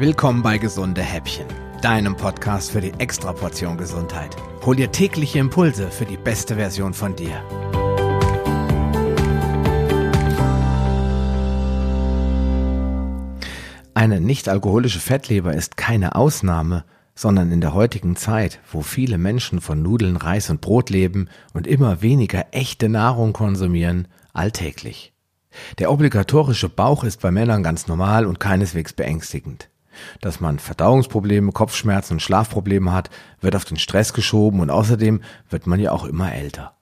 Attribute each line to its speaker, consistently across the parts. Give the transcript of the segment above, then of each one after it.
Speaker 1: Willkommen bei Gesunde Häppchen, deinem Podcast für die Extraportion Gesundheit. Hol dir tägliche Impulse für die beste Version von dir. Eine nicht-alkoholische Fettleber ist keine Ausnahme, sondern in der heutigen Zeit, wo viele Menschen von Nudeln, Reis und Brot leben und immer weniger echte Nahrung konsumieren, alltäglich. Der obligatorische Bauch ist bei Männern ganz normal und keineswegs beängstigend. Dass man Verdauungsprobleme, Kopfschmerzen und Schlafprobleme hat, wird auf den Stress geschoben und außerdem wird man ja auch immer älter.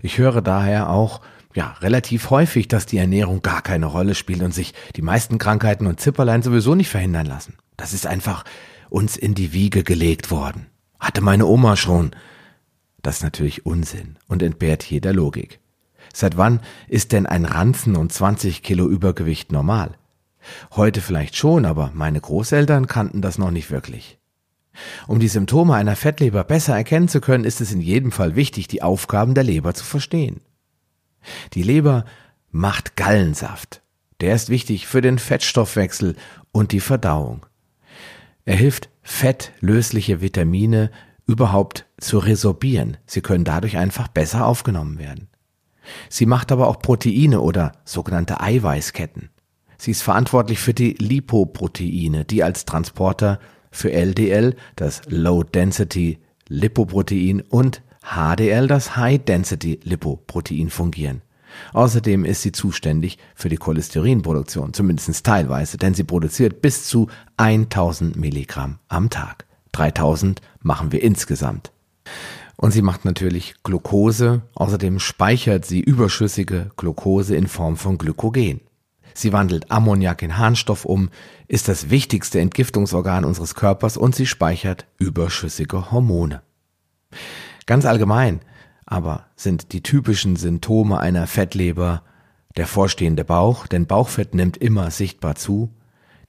Speaker 1: Ich höre daher auch, ja, relativ häufig, dass die Ernährung gar keine Rolle spielt und sich die meisten Krankheiten und Zipperlein sowieso nicht verhindern lassen. Das ist einfach uns in die Wiege gelegt worden. Hatte meine Oma schon. Das ist natürlich Unsinn und entbehrt jeder Logik. Seit wann ist denn ein Ranzen und 20 Kilo Übergewicht normal? Heute vielleicht schon, aber meine Großeltern kannten das noch nicht wirklich. Um die Symptome einer Fettleber besser erkennen zu können, ist es in jedem Fall wichtig, die Aufgaben der Leber zu verstehen. Die Leber macht Gallensaft. Der ist wichtig für den Fettstoffwechsel und die Verdauung. Er hilft, fettlösliche Vitamine überhaupt zu resorbieren. Sie können dadurch einfach besser aufgenommen werden. Sie macht aber auch Proteine oder sogenannte Eiweißketten. Sie ist verantwortlich für die Lipoproteine, die als Transporter für LDL, das Low Density Lipoprotein und HDL, das High Density Lipoprotein fungieren. Außerdem ist sie zuständig für die Cholesterinproduktion, zumindest teilweise, denn sie produziert bis zu 1000 Milligramm am Tag. 3000 machen wir insgesamt. Und sie macht natürlich Glucose, außerdem speichert sie überschüssige Glucose in Form von Glykogen. Sie wandelt Ammoniak in Harnstoff um, ist das wichtigste Entgiftungsorgan unseres Körpers und sie speichert überschüssige Hormone. Ganz allgemein aber sind die typischen Symptome einer Fettleber der vorstehende Bauch, denn Bauchfett nimmt immer sichtbar zu,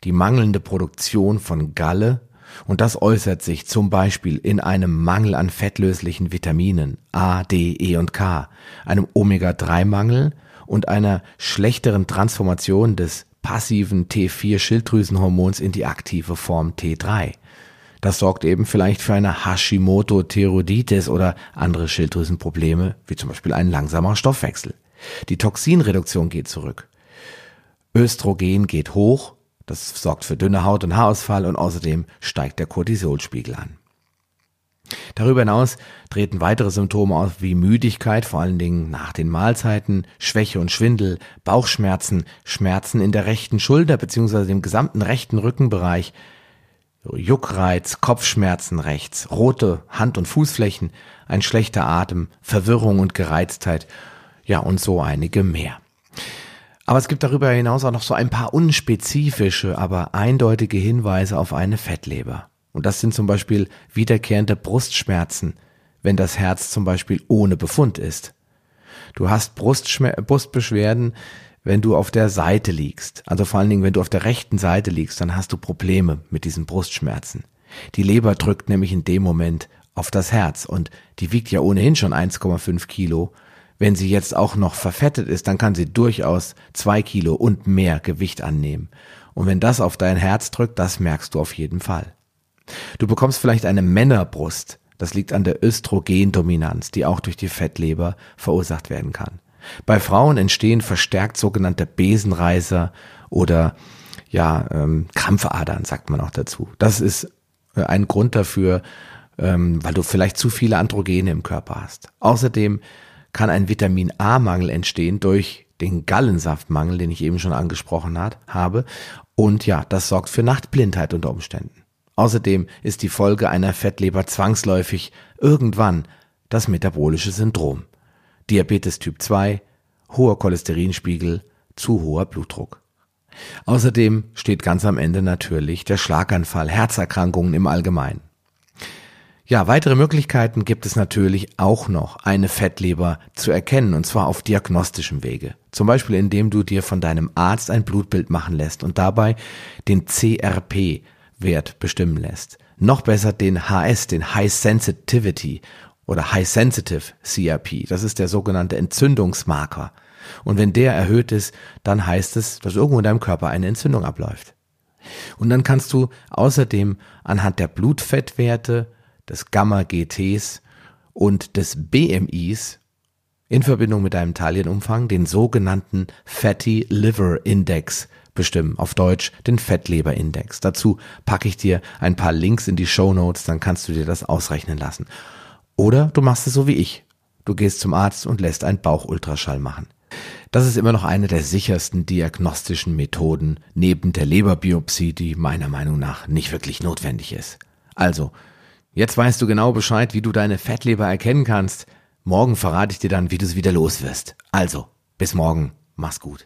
Speaker 1: die mangelnde Produktion von Galle, und das äußert sich zum Beispiel in einem Mangel an fettlöslichen Vitaminen A, D, E und K, einem Omega-3-Mangel und einer schlechteren Transformation des passiven T4-Schilddrüsenhormons in die aktive Form T3. Das sorgt eben vielleicht für eine Hashimoto-Thyreoiditis oder andere Schilddrüsenprobleme, wie zum Beispiel ein langsamer Stoffwechsel. Die Toxinreduktion geht zurück. Östrogen geht hoch, das sorgt für dünne Haut und Haarausfall und außerdem steigt der Cortisolspiegel an. Darüber hinaus treten weitere Symptome auf wie Müdigkeit, vor allen Dingen nach den Mahlzeiten, Schwäche und Schwindel, Bauchschmerzen, Schmerzen in der rechten Schulter bzw. dem gesamten rechten Rückenbereich, Juckreiz, Kopfschmerzen rechts, rote Hand- und Fußflächen, ein schlechter Atem, Verwirrung und Gereiztheit, ja und so einige mehr. Aber es gibt darüber hinaus auch noch so ein paar unspezifische, aber eindeutige Hinweise auf eine Fettleber. Und das sind zum Beispiel wiederkehrende Brustschmerzen, wenn das Herz zum Beispiel ohne Befund ist. Du hast Brustbeschwerden, wenn du auf der Seite liegst. Also vor allen Dingen, wenn du auf der rechten Seite liegst, dann hast du Probleme mit diesen Brustschmerzen. Die Leber drückt nämlich in dem Moment auf das Herz und die wiegt ja ohnehin schon 1,5 Kilo. Wenn sie jetzt auch noch verfettet ist, dann kann sie durchaus zwei Kilo und mehr Gewicht annehmen. Und wenn das auf dein Herz drückt, das merkst du auf jeden Fall. Du bekommst vielleicht eine Männerbrust. Das liegt an der Östrogendominanz, die auch durch die Fettleber verursacht werden kann. Bei Frauen entstehen verstärkt sogenannte Besenreiser oder ja, ähm, Krampfadern, sagt man auch dazu. Das ist äh, ein Grund dafür, ähm, weil du vielleicht zu viele Androgene im Körper hast. Außerdem kann ein Vitamin A-Mangel entstehen durch den Gallensaftmangel, den ich eben schon angesprochen hat, habe. Und ja, das sorgt für Nachtblindheit unter Umständen. Außerdem ist die Folge einer Fettleber zwangsläufig irgendwann das metabolische Syndrom. Diabetes Typ 2, hoher Cholesterinspiegel, zu hoher Blutdruck. Außerdem steht ganz am Ende natürlich der Schlaganfall, Herzerkrankungen im Allgemeinen. Ja, weitere Möglichkeiten gibt es natürlich auch noch, eine Fettleber zu erkennen, und zwar auf diagnostischem Wege. Zum Beispiel indem du dir von deinem Arzt ein Blutbild machen lässt und dabei den CRP-Wert bestimmen lässt. Noch besser den HS, den High Sensitivity oder High Sensitive CRP. Das ist der sogenannte Entzündungsmarker. Und wenn der erhöht ist, dann heißt es, dass irgendwo in deinem Körper eine Entzündung abläuft. Und dann kannst du außerdem anhand der Blutfettwerte, des Gamma-GTs und des BMIs in Verbindung mit deinem Taillenumfang den sogenannten Fatty Liver Index bestimmen. Auf Deutsch den Fettleberindex. Dazu packe ich dir ein paar Links in die Show Notes, dann kannst du dir das ausrechnen lassen. Oder du machst es so wie ich. Du gehst zum Arzt und lässt einen Bauchultraschall machen. Das ist immer noch eine der sichersten diagnostischen Methoden neben der Leberbiopsie, die meiner Meinung nach nicht wirklich notwendig ist. Also, jetzt weißt du genau Bescheid, wie du deine Fettleber erkennen kannst. Morgen verrate ich dir dann, wie du es wieder los wirst. Also, bis morgen. Mach's gut.